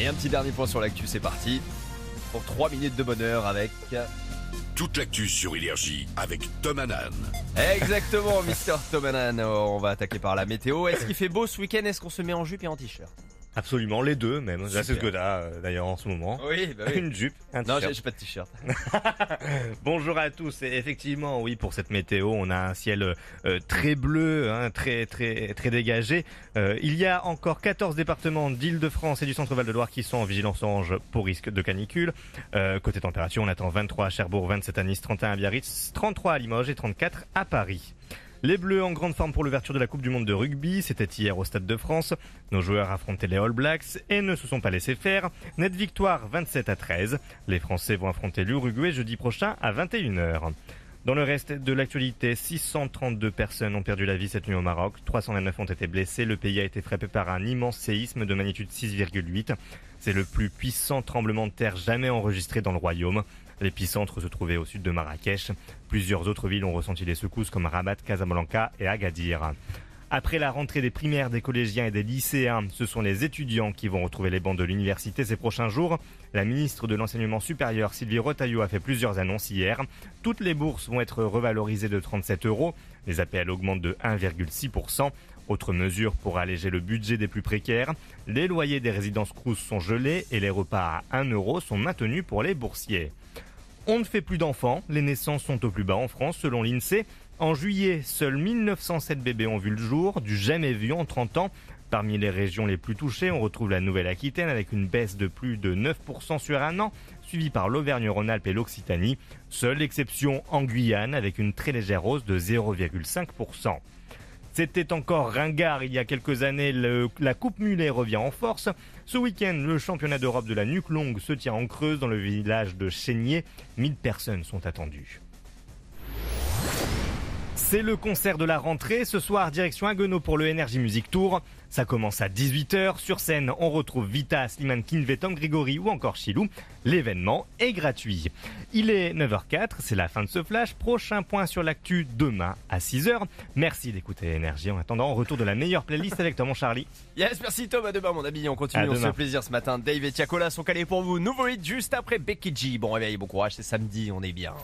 Et un petit dernier point sur l'actu, c'est parti. Pour 3 minutes de bonheur avec... Toute l'actu sur Énergie avec Tom Hanan. Exactement, Mister Tomanan. On va attaquer par la météo. Est-ce qu'il fait beau ce week-end? Est-ce qu'on se met en jupe et en t-shirt? Absolument, les deux même. Là, c'est ce que t'as euh, d'ailleurs en ce moment. Oui, bah Une jupe, un Non, t-shirt. j'ai j'ai pas de t-shirt. Bonjour à tous. Et effectivement, oui, pour cette météo, on a un ciel euh, très bleu, hein, très très très dégagé. Euh, il y a encore 14 départements d'Île-de-France et du Centre-Val de Loire qui sont en vigilance orange pour risque de canicule. Euh, côté température, on attend 23 à Cherbourg, 27 à Nice, 31 à Biarritz, 33 à Limoges et 34 à Paris. Les Bleus en grande forme pour l'ouverture de la Coupe du Monde de rugby, c'était hier au Stade de France. Nos joueurs affrontaient les All Blacks et ne se sont pas laissés faire. Nette victoire 27 à 13. Les Français vont affronter l'Uruguay jeudi prochain à 21h. Dans le reste de l'actualité, 632 personnes ont perdu la vie cette nuit au Maroc, 329 ont été blessés, le pays a été frappé par un immense séisme de magnitude 6,8. C'est le plus puissant tremblement de terre jamais enregistré dans le royaume. L'épicentre se trouvait au sud de Marrakech. Plusieurs autres villes ont ressenti les secousses comme Rabat, Casablanca et Agadir. Après la rentrée des primaires, des collégiens et des lycéens, ce sont les étudiants qui vont retrouver les bancs de l'université ces prochains jours. La ministre de l'Enseignement supérieur, Sylvie Retailleau, a fait plusieurs annonces hier. Toutes les bourses vont être revalorisées de 37 euros. Les APL augmentent de 1,6%. Autre mesure pour alléger le budget des plus précaires, les loyers des résidences Crous sont gelés et les repas à 1 euro sont maintenus pour les boursiers. On ne fait plus d'enfants, les naissances sont au plus bas en France selon l'INSEE. En juillet, seuls 1907 bébés ont vu le jour, du jamais vu en 30 ans. Parmi les régions les plus touchées, on retrouve la Nouvelle-Aquitaine avec une baisse de plus de 9% sur un an, suivie par l'Auvergne-Rhône-Alpes et l'Occitanie. Seule exception en Guyane avec une très légère hausse de 0,5%. C'était encore ringard il y a quelques années, la Coupe Mulet revient en force. Ce week-end, le championnat d'Europe de la nuque longue se tient en Creuse dans le village de Chénier. 1000 personnes sont attendues. C'est le concert de la rentrée. Ce soir, direction Haguenau pour le Energy Music Tour. Ça commence à 18h. Sur scène, on retrouve Vita, Slimane Kinvey, Tom Grigori ou encore Chilou. L'événement est gratuit. Il est 9h04. C'est la fin de ce flash. Prochain point sur l'actu demain à 6h. Merci d'écouter Énergie. En attendant, retour de la meilleure playlist avec toi, mon Charlie. Yes, merci Tom, à demain mon ami, on continue, À on se demain. fait plaisir ce matin. Dave et Tiakola sont calés pour vous. Nouveau hit juste après Becky G. Bon réveil, bon courage, c'est samedi, on est bien.